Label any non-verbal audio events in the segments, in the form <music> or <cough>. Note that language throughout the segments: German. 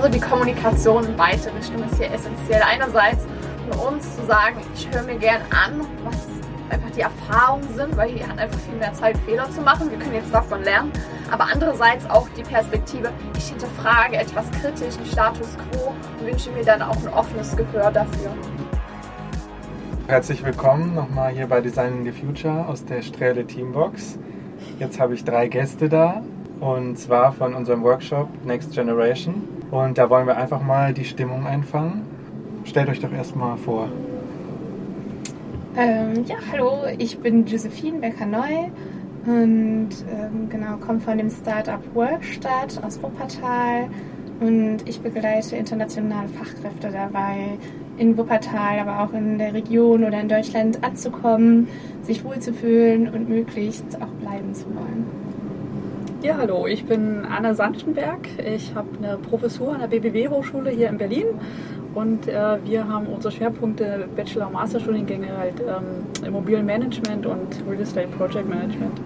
Also die Kommunikation in beide Richtungen ist hier essentiell. Einerseits von uns zu sagen, ich höre mir gern an, was einfach die Erfahrungen sind, weil hier hat einfach viel mehr Zeit, Fehler zu machen. Wir können jetzt davon lernen. Aber andererseits auch die Perspektive, ich hinterfrage etwas kritisch, den Status quo und wünsche mir dann auch ein offenes Gehör dafür. Herzlich willkommen nochmal hier bei Designing the Future aus der Strähle Teambox. Jetzt habe ich drei Gäste da und zwar von unserem Workshop Next Generation. Und da wollen wir einfach mal die Stimmung einfangen. Stellt euch doch erstmal vor. Ähm, ja, hallo, ich bin Josephine Becker-Neu und ähm, genau, komme von dem Startup Workstadt aus Wuppertal und ich begleite internationale Fachkräfte dabei, in Wuppertal, aber auch in der Region oder in Deutschland anzukommen, sich wohlzufühlen und möglichst auch bleiben zu wollen. Ja, hallo, ich bin Anna Sanftenberg. Ich habe eine Professur an der BBW-Hochschule hier in Berlin und äh, wir haben unsere Schwerpunkte Bachelor- und Masterstudiengänge halt ähm, Immobilienmanagement und Real Estate Project Management.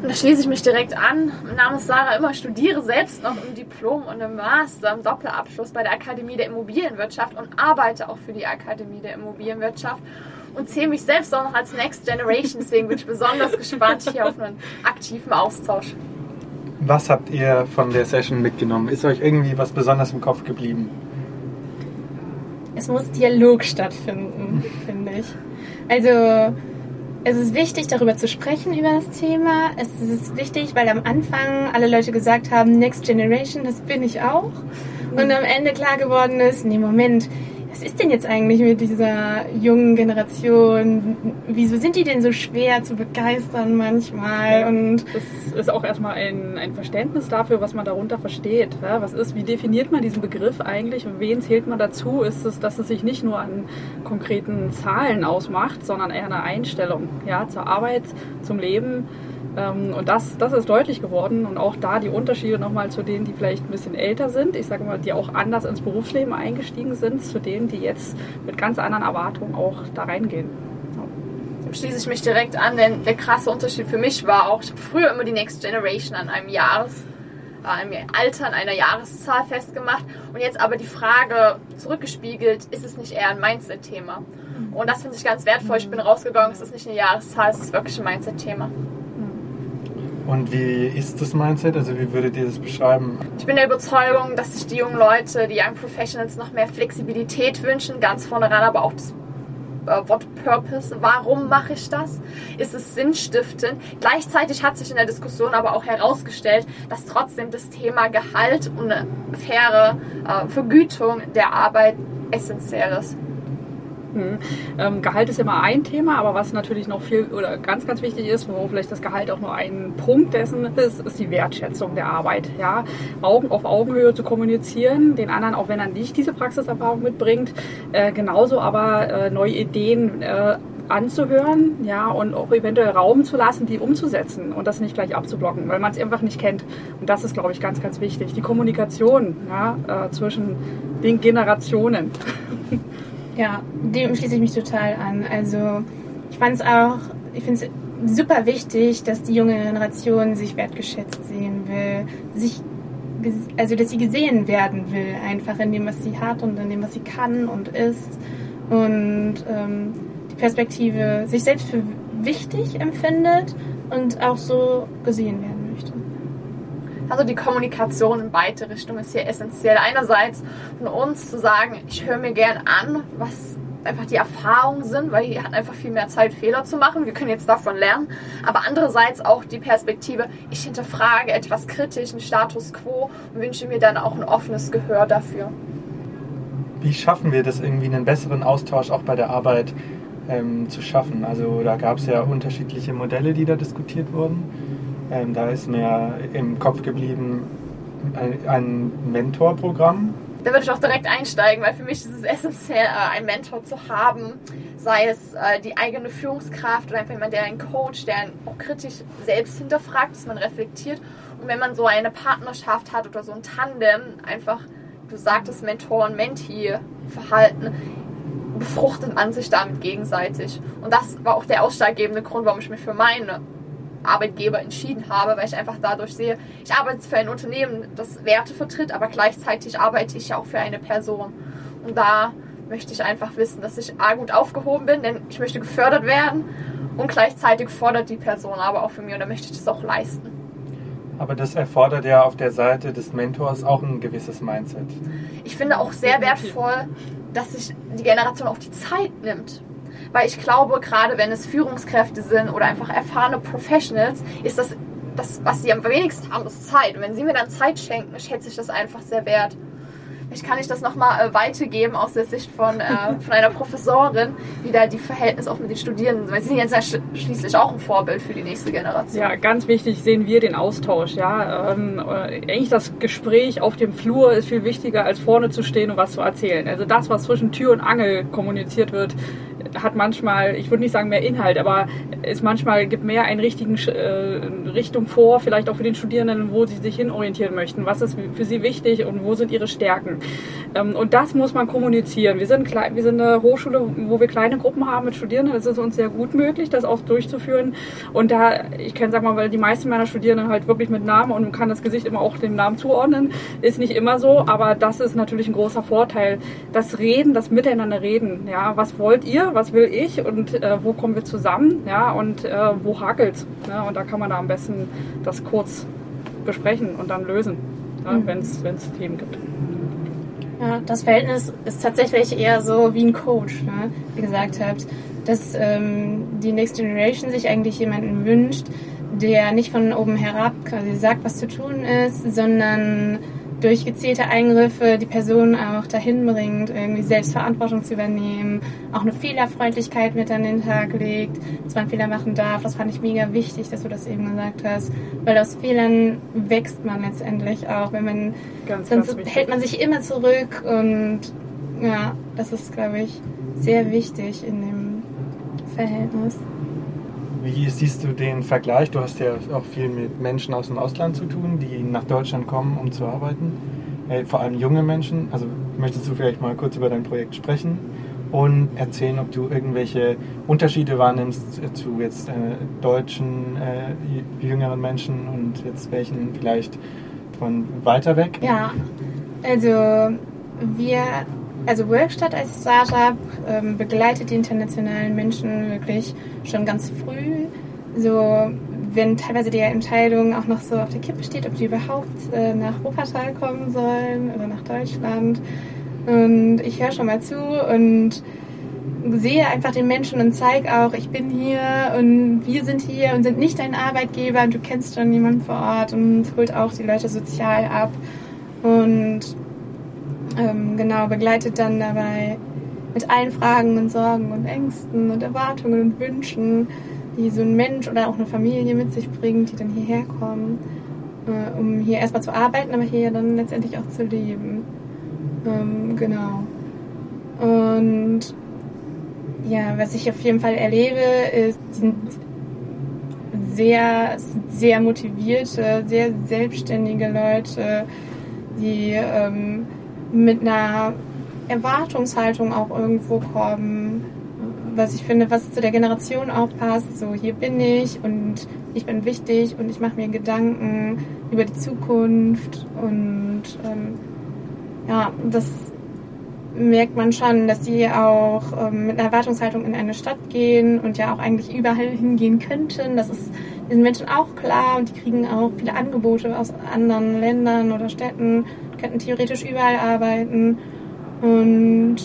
Und da schließe ich mich direkt an. Mein Name ist Sarah Immer, studiere selbst noch im Diplom und im Master, im Doppelabschluss bei der Akademie der Immobilienwirtschaft und arbeite auch für die Akademie der Immobilienwirtschaft und zähle mich selbst auch noch als Next Generation. Deswegen bin ich besonders gespannt hier auf einen aktiven Austausch. Was habt ihr von der Session mitgenommen? Ist euch irgendwie was besonders im Kopf geblieben? Es muss Dialog stattfinden, finde ich. Also es ist wichtig, darüber zu sprechen, über das Thema. Es ist wichtig, weil am Anfang alle Leute gesagt haben, Next Generation, das bin ich auch. Und am Ende klar geworden ist, nee, Moment, was ist denn jetzt eigentlich mit dieser jungen Generation? Wieso sind die denn so schwer zu begeistern manchmal? Und das ist auch erstmal ein, ein Verständnis dafür, was man darunter versteht. Ja, was ist, wie definiert man diesen Begriff eigentlich und wen zählt man dazu? Ist es, dass es sich nicht nur an konkreten Zahlen ausmacht, sondern eher eine Einstellung ja, zur Arbeit, zum Leben und das, das ist deutlich geworden und auch da die Unterschiede nochmal zu denen, die vielleicht ein bisschen älter sind, ich sage mal, die auch anders ins Berufsleben eingestiegen sind, zu denen, die jetzt mit ganz anderen Erwartungen auch da reingehen. Dem schließe ich mich direkt an, denn der krasse Unterschied für mich war auch, ich habe früher immer die Next Generation an einem Jahres, äh, einem Alter, an einer Jahreszahl festgemacht und jetzt aber die Frage zurückgespiegelt, ist es nicht eher ein Mindset-Thema? Und das finde ich ganz wertvoll. Ich bin rausgegangen, es ist nicht eine Jahreszahl, es ist wirklich ein Mindset-Thema. Und wie ist das Mindset? Also wie würdet ihr das beschreiben? Ich bin der Überzeugung, dass sich die jungen Leute, die Young Professionals noch mehr Flexibilität wünschen, ganz vorne ran, aber auch das äh, Wort Purpose. Warum mache ich das? Ist es sinnstiftend? Gleichzeitig hat sich in der Diskussion aber auch herausgestellt, dass trotzdem das Thema Gehalt und eine faire äh, Vergütung der Arbeit essentiell ist. Mhm. Ähm, Gehalt ist immer ein Thema, aber was natürlich noch viel oder ganz, ganz wichtig ist, wo vielleicht das Gehalt auch nur ein Punkt dessen ist, ist die Wertschätzung der Arbeit. Ja? Augen auf Augenhöhe zu kommunizieren, den anderen, auch wenn er nicht diese Praxiserfahrung mitbringt, äh, genauso aber äh, neue Ideen äh, anzuhören, ja, und auch eventuell Raum zu lassen, die umzusetzen und das nicht gleich abzublocken, weil man es einfach nicht kennt. Und das ist, glaube ich, ganz, ganz wichtig. Die Kommunikation ja, äh, zwischen den Generationen. Ja, dem schließe ich mich total an. Also ich fand es auch, ich finde es super wichtig, dass die junge Generation sich wertgeschätzt sehen will, sich also dass sie gesehen werden will, einfach in dem, was sie hat und in dem, was sie kann und ist. Und ähm, die Perspektive sich selbst für wichtig empfindet und auch so gesehen werden. Also die Kommunikation in beide Richtungen ist hier essentiell. Einerseits von uns zu sagen, ich höre mir gern an, was einfach die Erfahrungen sind, weil hier hat einfach viel mehr Zeit, Fehler zu machen. Wir können jetzt davon lernen. Aber andererseits auch die Perspektive, ich hinterfrage etwas kritisch, einen Status quo und wünsche mir dann auch ein offenes Gehör dafür. Wie schaffen wir das irgendwie, einen besseren Austausch auch bei der Arbeit ähm, zu schaffen? Also da gab es ja unterschiedliche Modelle, die da diskutiert wurden. Ähm, da ist mir im Kopf geblieben ein, ein Mentorprogramm. Da würde ich auch direkt einsteigen, weil für mich ist es essentiell, äh, einen Mentor zu haben. Sei es äh, die eigene Führungskraft oder einfach jemand, der einen Coach, der einen auch kritisch selbst hinterfragt, dass man reflektiert. Und wenn man so eine Partnerschaft hat oder so ein Tandem, einfach, du sagtest Mentor- und Mentee-Verhalten, befruchtet man sich damit gegenseitig. Und das war auch der ausschlaggebende Grund, warum ich mich für meine Arbeitgeber entschieden habe, weil ich einfach dadurch sehe, ich arbeite für ein Unternehmen, das Werte vertritt, aber gleichzeitig arbeite ich auch für eine Person. Und da möchte ich einfach wissen, dass ich A gut aufgehoben bin, denn ich möchte gefördert werden und gleichzeitig fordert die Person aber auch für mich und da möchte ich das auch leisten. Aber das erfordert ja auf der Seite des Mentors auch ein gewisses Mindset. Ich finde auch sehr wertvoll, dass sich die Generation auch die Zeit nimmt. Weil ich glaube, gerade wenn es Führungskräfte sind oder einfach erfahrene Professionals, ist das, das was sie am wenigsten haben, ist Zeit. Und wenn sie mir dann Zeit schenken, schätze ich das einfach sehr wert. Vielleicht kann ich das nochmal äh, weitergeben aus der Sicht von, äh, von einer Professorin, wie da die Verhältnisse auch mit den Studierenden sind. Weil sie sind jetzt ja sch schließlich auch ein Vorbild für die nächste Generation. Ja, ganz wichtig sehen wir den Austausch. Ja, ähm, äh, eigentlich das Gespräch auf dem Flur ist viel wichtiger, als vorne zu stehen und was zu erzählen. Also das, was zwischen Tür und Angel kommuniziert wird, hat manchmal, ich würde nicht sagen mehr Inhalt, aber es manchmal gibt mehr einen richtigen äh, Richtung vor, vielleicht auch für den Studierenden, wo sie sich hinorientieren möchten. Was ist für sie wichtig und wo sind ihre Stärken? Ähm, und das muss man kommunizieren. Wir sind, klein, wir sind eine Hochschule, wo wir kleine Gruppen haben mit Studierenden. Das ist uns sehr gut möglich, das auch durchzuführen. Und da, ich kann sagen mal, weil die meisten meiner Studierenden halt wirklich mit Namen und kann das Gesicht immer auch dem Namen zuordnen, ist nicht immer so, aber das ist natürlich ein großer Vorteil. Das Reden, das Miteinander reden. Ja, was wollt ihr? Was will ich? Und äh, wo kommen wir zusammen? Ja, und äh, wo hakelt's? Ja, und da kann man da am besten das kurz besprechen und dann lösen, ja, mhm. wenn es Themen gibt. Ja, das Verhältnis ist tatsächlich eher so wie ein Coach, ne? wie gesagt habt, dass ähm, die Next Generation sich eigentlich jemanden wünscht, der nicht von oben herab quasi sagt, was zu tun ist, sondern durch gezielte Eingriffe die Person auch dahin bringt, irgendwie Selbstverantwortung zu übernehmen, auch eine Fehlerfreundlichkeit mit an den Tag legt, dass man Fehler machen darf. Das fand ich mega wichtig, dass du das eben gesagt hast, weil aus Fehlern wächst man letztendlich auch, wenn man ganz, sonst ganz hält man sich immer zurück und ja, das ist glaube ich sehr wichtig in dem Verhältnis. Wie siehst du den Vergleich? Du hast ja auch viel mit Menschen aus dem Ausland zu tun, die nach Deutschland kommen, um zu arbeiten. Äh, vor allem junge Menschen. Also möchtest du vielleicht mal kurz über dein Projekt sprechen und erzählen, ob du irgendwelche Unterschiede wahrnimmst zu jetzt äh, deutschen äh, jüngeren Menschen und jetzt welchen vielleicht von weiter weg? Ja, also wir also Workstatt als Startup ähm, begleitet die internationalen Menschen wirklich schon ganz früh. So, wenn teilweise die Entscheidung auch noch so auf der Kippe steht, ob die überhaupt äh, nach Wuppertal kommen sollen oder nach Deutschland. Und ich höre schon mal zu und sehe einfach den Menschen und zeige auch, ich bin hier und wir sind hier und sind nicht dein Arbeitgeber und du kennst schon jemanden vor Ort und holt auch die Leute sozial ab. Und ähm, genau, begleitet dann dabei mit allen Fragen und Sorgen und Ängsten und Erwartungen und Wünschen, die so ein Mensch oder auch eine Familie mit sich bringt, die dann hierher kommen, äh, um hier erstmal zu arbeiten, aber hier dann letztendlich auch zu leben. Ähm, genau. Und ja, was ich auf jeden Fall erlebe, ist, sind sehr, sehr motivierte, sehr selbstständige Leute, die ähm, mit einer Erwartungshaltung auch irgendwo kommen, was ich finde, was zu der Generation auch passt. So, hier bin ich und ich bin wichtig und ich mache mir Gedanken über die Zukunft und ähm, ja, das merkt man schon, dass sie auch ähm, mit einer Erwartungshaltung in eine Stadt gehen und ja auch eigentlich überall hingehen könnten. Das ist diesen Menschen auch klar und die kriegen auch viele Angebote aus anderen Ländern oder Städten könnten theoretisch überall arbeiten und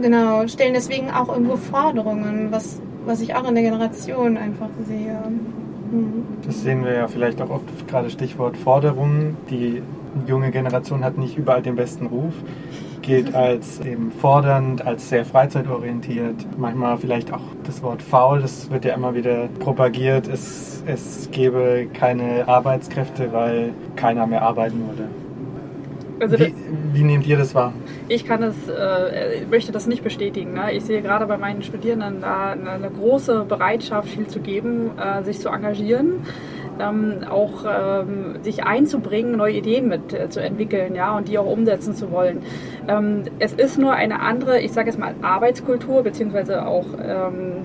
genau, stellen deswegen auch irgendwo Forderungen, was, was ich auch in der Generation einfach sehe. Mhm. Das sehen wir ja vielleicht auch oft, gerade Stichwort Forderungen. Die junge Generation hat nicht überall den besten Ruf, gilt <laughs> als eben fordernd, als sehr freizeitorientiert. Manchmal vielleicht auch das Wort faul, das wird ja immer wieder propagiert. Es, es gäbe keine Arbeitskräfte, weil keiner mehr arbeiten würde. Also wie, wie, nehmt ihr das wahr? Ich kann es, äh, möchte das nicht bestätigen. Ne? Ich sehe gerade bei meinen Studierenden da eine, eine große Bereitschaft, viel zu geben, äh, sich zu engagieren. Ähm, auch ähm, sich einzubringen, neue Ideen mit äh, zu entwickeln, ja, und die auch umsetzen zu wollen. Ähm, es ist nur eine andere, ich sage jetzt mal Arbeitskultur beziehungsweise auch ähm,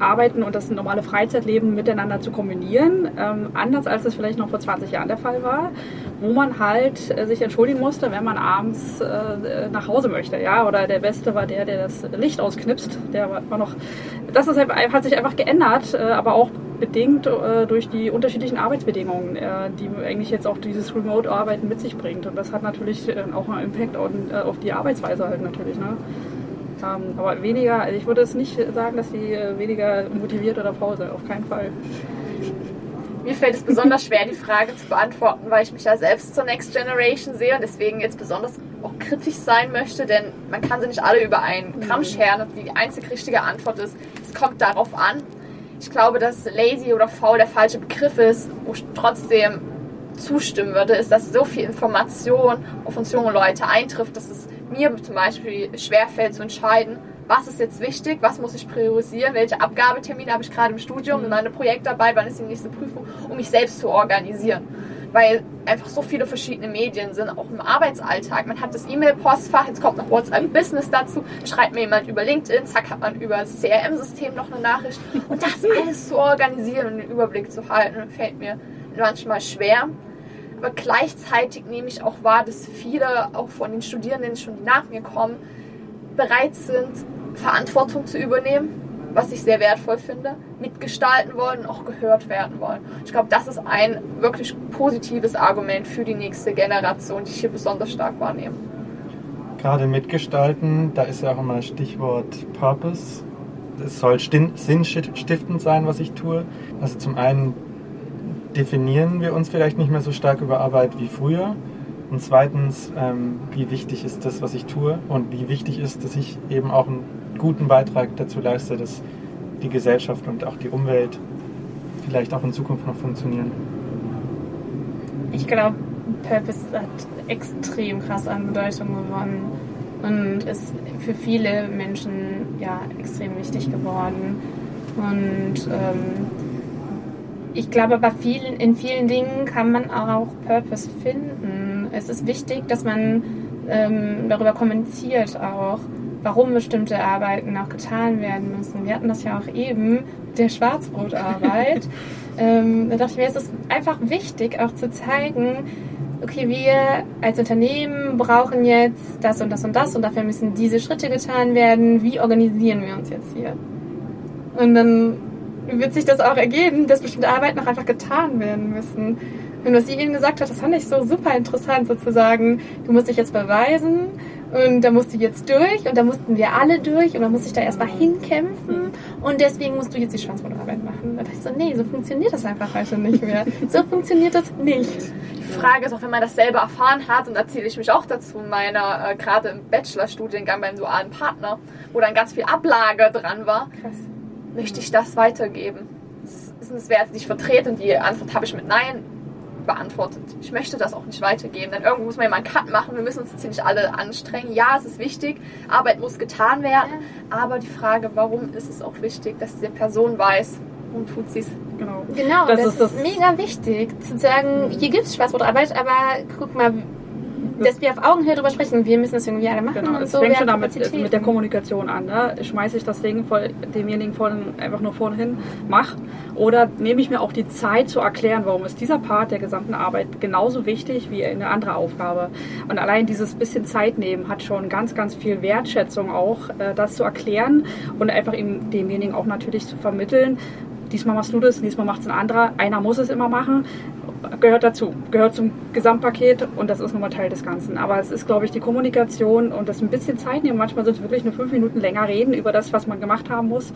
Arbeiten und das normale Freizeitleben miteinander zu kombinieren. Ähm, anders als es vielleicht noch vor 20 Jahren der Fall war, wo man halt äh, sich entschuldigen musste, wenn man abends äh, nach Hause möchte. Ja? Oder der Beste war der, der das Licht ausknipst. Der war, war noch. Das ist, hat sich einfach geändert, äh, aber auch bedingt äh, durch die unterschiedlichen Arbeitsbedingungen, äh, die eigentlich jetzt auch dieses Remote-Arbeiten mit sich bringt. Und das hat natürlich äh, auch einen Impact auf, auf die Arbeitsweise halt natürlich. Ne? Haben. Aber weniger, also ich würde es nicht sagen, dass die äh, weniger motiviert oder faul sind, auf keinen Fall. Mir fällt es besonders schwer, die Frage zu beantworten, weil ich mich ja selbst zur Next Generation sehe und deswegen jetzt besonders auch kritisch sein möchte, denn man kann sie nicht alle über einen Kamm mhm. scheren und die einzig richtige Antwort ist, es kommt darauf an. Ich glaube, dass lazy oder faul der falsche Begriff ist, wo ich trotzdem zustimmen würde, ist, dass so viel Information auf uns junge Leute eintrifft, dass es mir zum Beispiel schwerfällt zu entscheiden, was ist jetzt wichtig, was muss ich priorisieren, welche Abgabetermine habe ich gerade im Studium, in meiner Projektarbeit, wann ist die nächste Prüfung, um mich selbst zu organisieren. Weil einfach so viele verschiedene Medien sind, auch im Arbeitsalltag. Man hat das E-Mail-Postfach, jetzt kommt noch WhatsApp Business dazu, schreibt mir jemand über LinkedIn, zack, hat man über das CRM-System noch eine Nachricht. Und das alles zu organisieren und den Überblick zu halten, fällt mir manchmal schwer aber gleichzeitig nehme ich auch wahr, dass viele auch von den Studierenden schon, nach mir kommen, bereit sind, Verantwortung zu übernehmen, was ich sehr wertvoll finde, mitgestalten wollen und auch gehört werden wollen. Ich glaube, das ist ein wirklich positives Argument für die nächste Generation, die ich hier besonders stark wahrnehme. Gerade mitgestalten, da ist ja auch immer das Stichwort Purpose. Es soll sinnstiftend sein, was ich tue. Also zum einen definieren wir uns vielleicht nicht mehr so stark über Arbeit wie früher. Und zweitens, ähm, wie wichtig ist das, was ich tue und wie wichtig ist, dass ich eben auch einen guten Beitrag dazu leiste, dass die Gesellschaft und auch die Umwelt vielleicht auch in Zukunft noch funktionieren. Ich glaube, Purpose hat extrem krass an Bedeutung gewonnen und ist für viele Menschen ja extrem wichtig geworden. Und ähm, ich glaube, bei vielen, in vielen Dingen kann man auch Purpose finden. Es ist wichtig, dass man ähm, darüber kommuniziert auch, warum bestimmte Arbeiten auch getan werden müssen. Wir hatten das ja auch eben mit der Schwarzbrotarbeit. <laughs> ähm, da dachte ich mir, es ist einfach wichtig auch zu zeigen, okay, wir als Unternehmen brauchen jetzt das und das und das und dafür müssen diese Schritte getan werden. Wie organisieren wir uns jetzt hier? Und dann wird sich das auch ergeben, dass bestimmte Arbeiten auch einfach getan werden müssen. Und was sie eben gesagt hat, das fand ich so super interessant, sozusagen, du musst dich jetzt beweisen und da musst du jetzt durch und da mussten wir alle durch und dann musste ich da erstmal hinkämpfen und deswegen musst du jetzt die Schwanzbordarbeit machen. Da dachte ich so, nee, so funktioniert das einfach heute nicht mehr. So funktioniert das nicht. Die Frage ist auch, wenn man das selber erfahren hat, und da zähle ich mich auch dazu in meiner, äh, gerade im Bachelorstudiengang beim dualen Partner, wo dann ganz viel Ablage dran war. Krass möchte ich das weitergeben? Das wäre jetzt nicht vertreten und die Antwort habe ich mit Nein beantwortet. Ich möchte das auch nicht weitergeben, denn irgendwo muss man ja mal einen Cut machen. Wir müssen uns jetzt nicht alle anstrengen. Ja, es ist wichtig, Arbeit muss getan werden, aber die Frage, warum ist es auch wichtig, dass die Person weiß, und tut sie es. Genau, genau das, das ist, das mega wichtig, zu sagen, hier gibt es Schwarzbrotarbeit, aber guck mal, dass wir auf Augenhöhe darüber sprechen. Wir müssen das irgendwie alle machen genau, und so. fängt schon damit mit der Kommunikation an. Ne? Schmeiße ich das Ding vor, demjenigen vor, einfach nur vorne hin, mach. Oder nehme ich mir auch die Zeit zu erklären, warum ist dieser Part der gesamten Arbeit genauso wichtig wie eine andere Aufgabe. Und allein dieses bisschen Zeit nehmen hat schon ganz, ganz viel Wertschätzung auch, äh, das zu erklären und einfach ihm demjenigen auch natürlich zu vermitteln, diesmal machst du das, diesmal macht es ein anderer. Einer muss es immer machen gehört dazu, gehört zum Gesamtpaket und das ist nun mal Teil des Ganzen. Aber es ist, glaube ich, die Kommunikation und das ein bisschen Zeit nehmen. Manchmal sind es wirklich nur fünf Minuten länger reden über das, was man gemacht haben muss,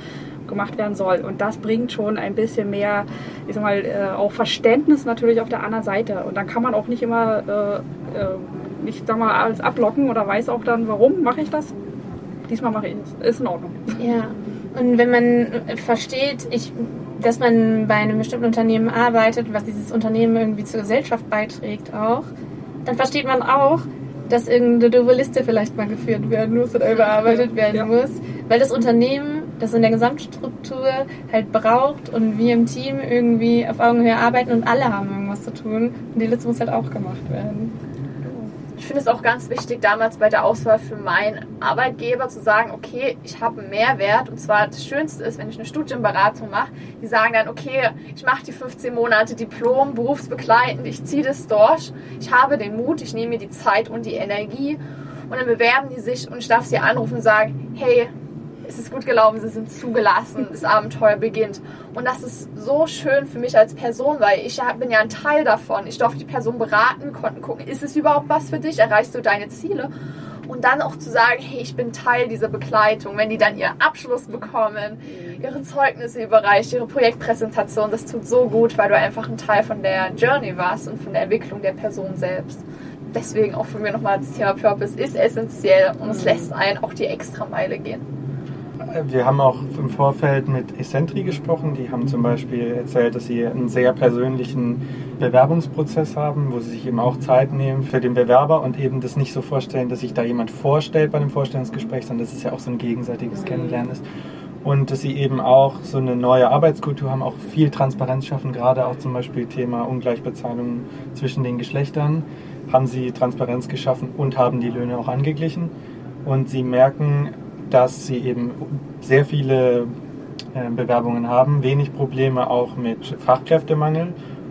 gemacht werden soll. Und das bringt schon ein bisschen mehr, ich sag mal, äh, auch Verständnis natürlich auf der anderen Seite. Und dann kann man auch nicht immer, äh, äh, nicht, sag mal, alles ablocken oder weiß auch dann, warum mache ich das. Diesmal mache ich es. Ist in Ordnung. Ja. Und wenn man versteht, ich dass man bei einem bestimmten Unternehmen arbeitet, was dieses Unternehmen irgendwie zur Gesellschaft beiträgt auch, dann versteht man auch, dass irgendeine doofe Liste vielleicht mal geführt werden muss oder überarbeitet werden ja. muss, weil das Unternehmen das in der Gesamtstruktur halt braucht und wir im Team irgendwie auf Augenhöhe arbeiten und alle haben irgendwas zu tun und die Liste muss halt auch gemacht werden. Ich finde es auch ganz wichtig, damals bei der Auswahl für meinen Arbeitgeber zu sagen, okay, ich habe einen Mehrwert. Und zwar das Schönste ist, wenn ich eine Studienberatung mache, die sagen dann, okay, ich mache die 15 Monate Diplom, berufsbegleitend, ich ziehe das durch. Ich habe den Mut, ich nehme mir die Zeit und die Energie. Und dann bewerben die sich und ich darf sie anrufen und sagen, hey, es ist gut gelaufen, sie sind zugelassen, das Abenteuer beginnt. Und das ist so schön für mich als Person, weil ich bin ja ein Teil davon. Ich durfte die Person beraten, konnten gucken, ist es überhaupt was für dich, erreichst du deine Ziele? Und dann auch zu sagen, hey, ich bin Teil dieser Begleitung. Wenn die dann ihren Abschluss bekommen, ihre Zeugnisse überreicht, ihre Projektpräsentation, das tut so gut, weil du einfach ein Teil von der Journey warst und von der Entwicklung der Person selbst. Deswegen auch von mir nochmal das Thema Purpose ist essentiell und es lässt einen auch die Extrameile gehen wir haben auch im Vorfeld mit Essentri gesprochen. Die haben zum Beispiel erzählt, dass sie einen sehr persönlichen Bewerbungsprozess haben, wo sie sich eben auch Zeit nehmen für den Bewerber und eben das nicht so vorstellen, dass sich da jemand vorstellt bei einem Vorstellungsgespräch, sondern dass es ja auch so ein gegenseitiges Kennenlernen ist. Und dass sie eben auch so eine neue Arbeitskultur haben, auch viel Transparenz schaffen, gerade auch zum Beispiel Thema Ungleichbezahlung zwischen den Geschlechtern, haben sie Transparenz geschaffen und haben die Löhne auch angeglichen. Und sie merken, dass sie eben sehr viele äh, Bewerbungen haben, wenig Probleme auch mit Fachkräftemangel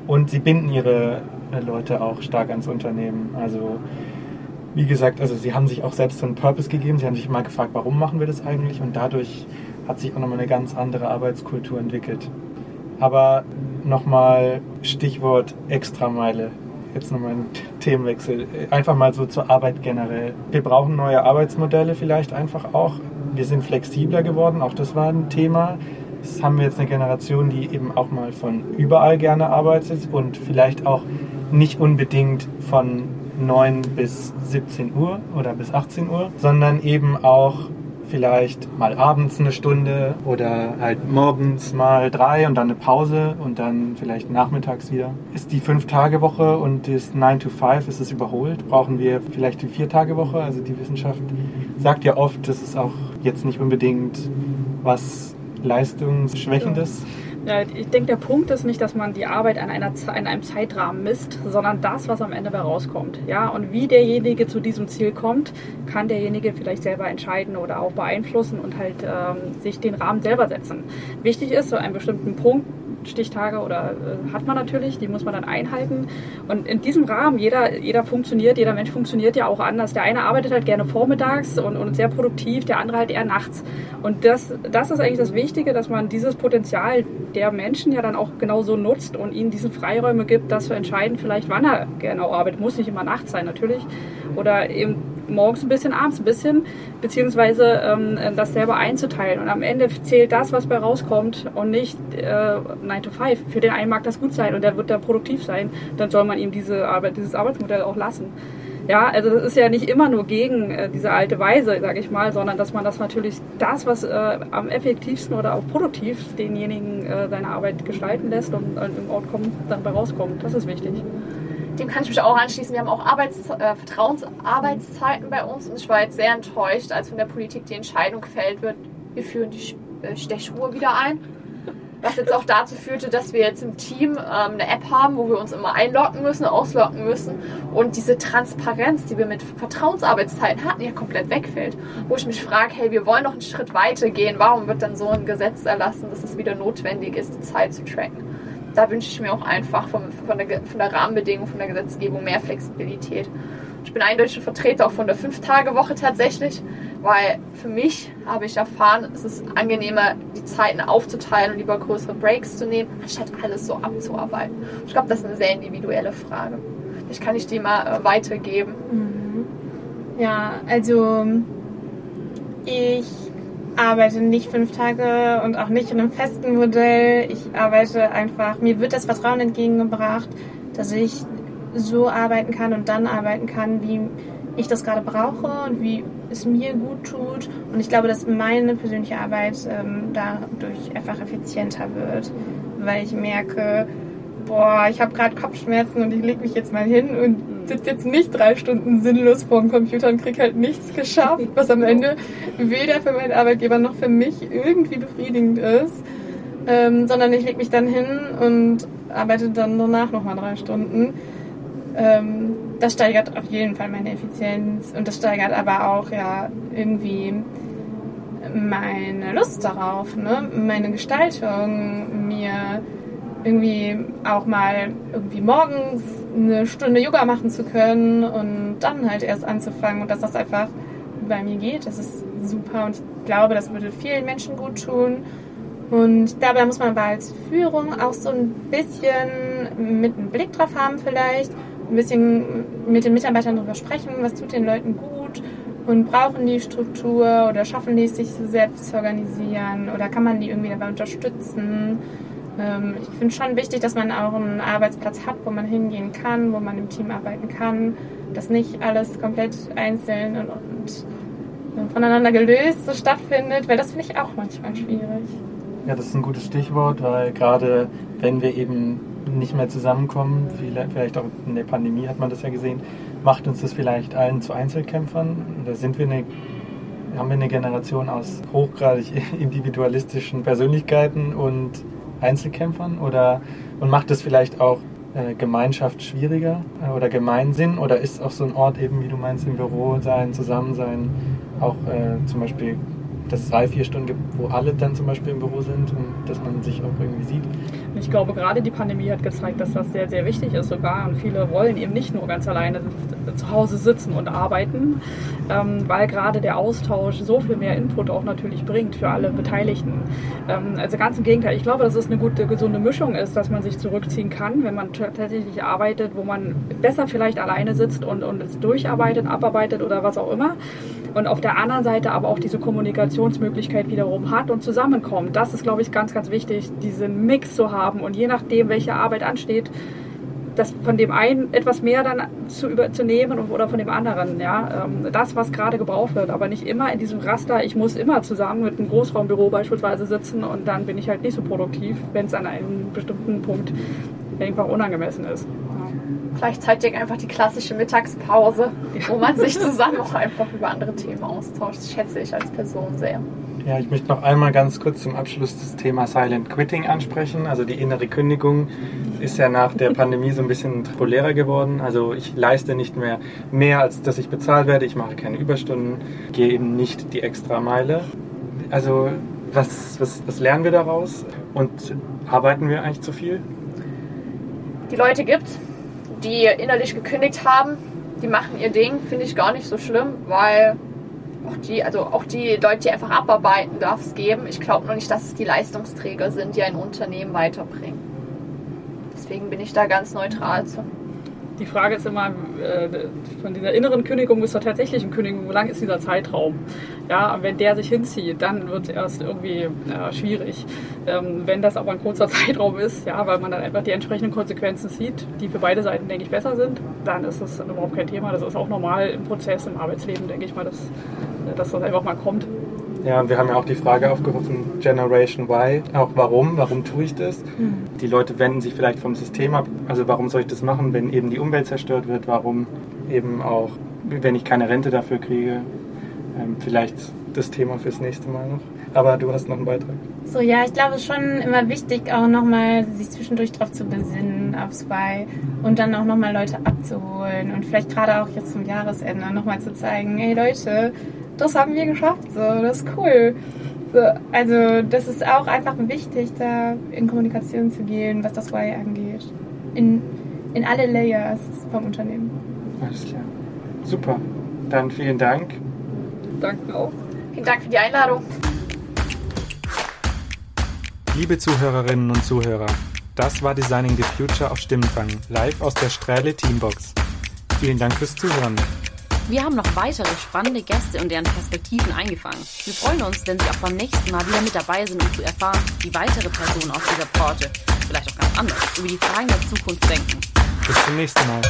und sie binden ihre äh, Leute auch stark ans Unternehmen. Also wie gesagt, also sie haben sich auch selbst so einen Purpose gegeben. Sie haben sich mal gefragt, warum machen wir das eigentlich? Und dadurch hat sich auch nochmal eine ganz andere Arbeitskultur entwickelt. Aber nochmal Stichwort Extrameile jetzt nochmal ein Themenwechsel. Einfach mal so zur Arbeit generell. Wir brauchen neue Arbeitsmodelle vielleicht einfach auch. Wir sind flexibler geworden, auch das war ein Thema. Das haben wir jetzt eine Generation, die eben auch mal von überall gerne arbeitet und vielleicht auch nicht unbedingt von 9 bis 17 Uhr oder bis 18 Uhr, sondern eben auch vielleicht mal abends eine Stunde oder halt morgens mal drei und dann eine Pause und dann vielleicht nachmittags wieder. Ist die Fünf-Tage-Woche und das 9 to 5, ist es überholt? Brauchen wir vielleicht die Vier-Tage-Woche? Also die Wissenschaft sagt ja oft, das ist auch jetzt nicht unbedingt was Leistungsschwächendes. Ja. Ja, ich denke, der Punkt ist nicht, dass man die Arbeit an, einer, an einem Zeitrahmen misst, sondern das, was am Ende herauskommt. Ja, und wie derjenige zu diesem Ziel kommt, kann derjenige vielleicht selber entscheiden oder auch beeinflussen und halt ähm, sich den Rahmen selber setzen. Wichtig ist, so einen bestimmten Punkt Stichtage oder äh, hat man natürlich, die muss man dann einhalten. Und in diesem Rahmen, jeder, jeder funktioniert, jeder Mensch funktioniert ja auch anders. Der eine arbeitet halt gerne vormittags und, und sehr produktiv, der andere halt eher nachts. Und das, das ist eigentlich das Wichtige, dass man dieses Potenzial der Menschen ja dann auch genauso nutzt und ihnen diese Freiräume gibt, das zu entscheiden, vielleicht wann er genau arbeitet. Muss nicht immer nachts sein, natürlich. Oder eben morgens ein bisschen, abends ein bisschen, beziehungsweise ähm, das selber einzuteilen. Und am Ende zählt das, was bei rauskommt und nicht äh, 9 to 5. Für den einen mag das gut sein und der wird da produktiv sein, dann soll man ihm diese Arbeit, dieses Arbeitsmodell auch lassen. Ja, also das ist ja nicht immer nur gegen äh, diese alte Weise, sage ich mal, sondern dass man das natürlich das, was äh, am effektivsten oder auch produktiv denjenigen äh, seine Arbeit gestalten lässt und, und im Outcome dann bei rauskommt. Das ist wichtig dem kann ich mich auch anschließen. Wir haben auch Arbeits äh, Vertrauensarbeitszeiten bei uns und ich war jetzt sehr enttäuscht, als von der Politik die Entscheidung gefällt wird, wir führen die äh, Stechuhr wieder ein. Was jetzt auch dazu führte, dass wir jetzt im Team ähm, eine App haben, wo wir uns immer einloggen müssen, ausloggen müssen und diese Transparenz, die wir mit Vertrauensarbeitszeiten hatten, ja komplett wegfällt. Wo ich mich frage, hey, wir wollen noch einen Schritt weiter gehen. Warum wird dann so ein Gesetz erlassen, dass es wieder notwendig ist, die Zeit zu tracken? Da wünsche ich mir auch einfach von, von, der, von der Rahmenbedingung, von der Gesetzgebung mehr Flexibilität. Ich bin eindeutig ein Vertreter auch von der Fünf-Tage-Woche tatsächlich, weil für mich habe ich erfahren, es ist angenehmer, die Zeiten aufzuteilen und lieber größere Breaks zu nehmen, anstatt alles so abzuarbeiten. Ich glaube, das ist eine sehr individuelle Frage. Ich kann ich die mal äh, weitergeben. Mhm. Ja, also ich arbeite nicht fünf Tage und auch nicht in einem festen Modell. Ich arbeite einfach, mir wird das Vertrauen entgegengebracht, dass ich so arbeiten kann und dann arbeiten kann, wie ich das gerade brauche und wie es mir gut tut. Und ich glaube, dass meine persönliche Arbeit ähm, dadurch einfach effizienter wird, weil ich merke, boah, ich habe gerade Kopfschmerzen und ich lege mich jetzt mal hin und sitze jetzt nicht drei Stunden sinnlos vor dem Computer und kriege halt nichts geschafft, was am Ende weder für meinen Arbeitgeber noch für mich irgendwie befriedigend ist. Ähm, sondern ich lege mich dann hin und arbeite dann danach nochmal drei Stunden. Ähm, das steigert auf jeden Fall meine Effizienz und das steigert aber auch ja irgendwie meine Lust darauf, ne? meine Gestaltung, mir irgendwie auch mal irgendwie morgens eine Stunde Yoga machen zu können und dann halt erst anzufangen und dass das einfach bei mir geht, das ist super und ich glaube, das würde vielen Menschen gut tun. Und dabei muss man aber als Führung auch so ein bisschen mit einem Blick drauf haben vielleicht, ein bisschen mit den Mitarbeitern darüber sprechen, was tut den Leuten gut und brauchen die Struktur oder schaffen die es sich selbst zu organisieren oder kann man die irgendwie dabei unterstützen. Ähm, ich finde schon wichtig, dass man auch einen Arbeitsplatz hat, wo man hingehen kann, wo man im Team arbeiten kann, dass nicht alles komplett einzeln und, und voneinander gelöst so stattfindet, weil das finde ich auch manchmal schwierig. Ja, das ist ein gutes Stichwort, weil gerade wenn wir eben nicht mehr zusammenkommen, vielleicht auch in der Pandemie hat man das ja gesehen, macht uns das vielleicht allen zu Einzelkämpfern. Da sind wir eine, haben wir eine Generation aus hochgradig <laughs> individualistischen Persönlichkeiten und Einzelkämpfern? Oder und macht es vielleicht auch äh, Gemeinschaft schwieriger äh, oder Gemeinsinn? Oder ist auch so ein Ort eben, wie du meinst, im Büro sein, zusammen sein, auch äh, zum Beispiel dass es drei, vier Stunden gibt, wo alle dann zum Beispiel im Büro sind und dass man sich auch irgendwie sieht. Ich glaube, gerade die Pandemie hat gezeigt, dass das sehr, sehr wichtig ist sogar. Und viele wollen eben nicht nur ganz alleine zu Hause sitzen und arbeiten, ähm, weil gerade der Austausch so viel mehr Input auch natürlich bringt für alle Beteiligten. Ähm, also ganz im Gegenteil, ich glaube, dass es eine gute, gesunde Mischung ist, dass man sich zurückziehen kann, wenn man tatsächlich arbeitet, wo man besser vielleicht alleine sitzt und, und es durcharbeitet, abarbeitet oder was auch immer. Und auf der anderen Seite aber auch diese Kommunikationsmöglichkeit wiederum hat und zusammenkommt. Das ist, glaube ich, ganz, ganz wichtig, diesen Mix zu haben. Und je nachdem, welche Arbeit ansteht, das von dem einen etwas mehr dann zu überzunehmen oder von dem anderen. Ja? Ähm, das, was gerade gebraucht wird, aber nicht immer in diesem Raster, ich muss immer zusammen mit einem Großraumbüro beispielsweise sitzen und dann bin ich halt nicht so produktiv, wenn es an einem bestimmten Punkt einfach unangemessen ist. Gleichzeitig einfach die klassische Mittagspause, wo man sich <laughs> zusammen auch einfach über andere Themen austauscht. Das schätze ich als Person sehr. Ja, ich möchte noch einmal ganz kurz zum Abschluss das Thema Silent Quitting ansprechen. Also die innere Kündigung ist ja nach der Pandemie so ein bisschen populärer geworden. Also ich leiste nicht mehr mehr, als dass ich bezahlt werde. Ich mache keine Überstunden, gehe eben nicht die extra Meile. Also was, was, was lernen wir daraus? Und arbeiten wir eigentlich zu viel? Die Leute gibt, die innerlich gekündigt haben, die machen ihr Ding, finde ich gar nicht so schlimm, weil auch die, also auch die Leute, die einfach abarbeiten, darf es geben. Ich glaube nur nicht, dass es die Leistungsträger sind, die ein Unternehmen weiterbringen. Deswegen bin ich da ganz neutral zu. Die Frage ist immer, äh, von dieser inneren Kündigung bis zur tatsächlichen Kündigung, wie lang ist dieser Zeitraum? Ja, wenn der sich hinzieht, dann wird es erst irgendwie äh, schwierig. Ähm, wenn das aber ein kurzer <laughs> Zeitraum ist, ja, weil man dann einfach die entsprechenden Konsequenzen sieht, die für beide Seiten, denke ich, besser sind, dann ist das überhaupt kein Thema. Das ist auch normal im Prozess, im Arbeitsleben, denke ich mal, dass, dass das einfach mal kommt. Ja, und wir haben ja auch die Frage aufgerufen, Generation Y, auch warum, warum tue ich das? Mhm. Die Leute wenden sich vielleicht vom System ab, also warum soll ich das machen, wenn eben die Umwelt zerstört wird, warum eben auch, wenn ich keine Rente dafür kriege, ähm, vielleicht das Thema fürs nächste Mal noch. Aber du hast noch einen Beitrag. So, ja, ich glaube, es ist schon immer wichtig, auch nochmal sich zwischendurch darauf zu besinnen, aufs Why und dann auch nochmal Leute abzuholen und vielleicht gerade auch jetzt zum Jahresende nochmal zu zeigen, hey Leute, das haben wir geschafft, so, das ist cool. So, also das ist auch einfach wichtig, da in Kommunikation zu gehen, was das Why angeht. In, in alle Layers vom Unternehmen. Alles klar. Super. Dann vielen Dank. Danke auch. Vielen Dank für die Einladung. Liebe Zuhörerinnen und Zuhörer, das war Designing the Future auf Stimmenfang, live aus der Strähle Teambox. Vielen Dank fürs Zuhören. Wir haben noch weitere spannende Gäste und deren Perspektiven eingefangen. Wir freuen uns, wenn Sie auch beim nächsten Mal wieder mit dabei sind, um zu erfahren, wie weitere Personen aus dieser Branche, vielleicht auch ganz anders, über die Fragen der Zukunft denken. Bis zum nächsten Mal.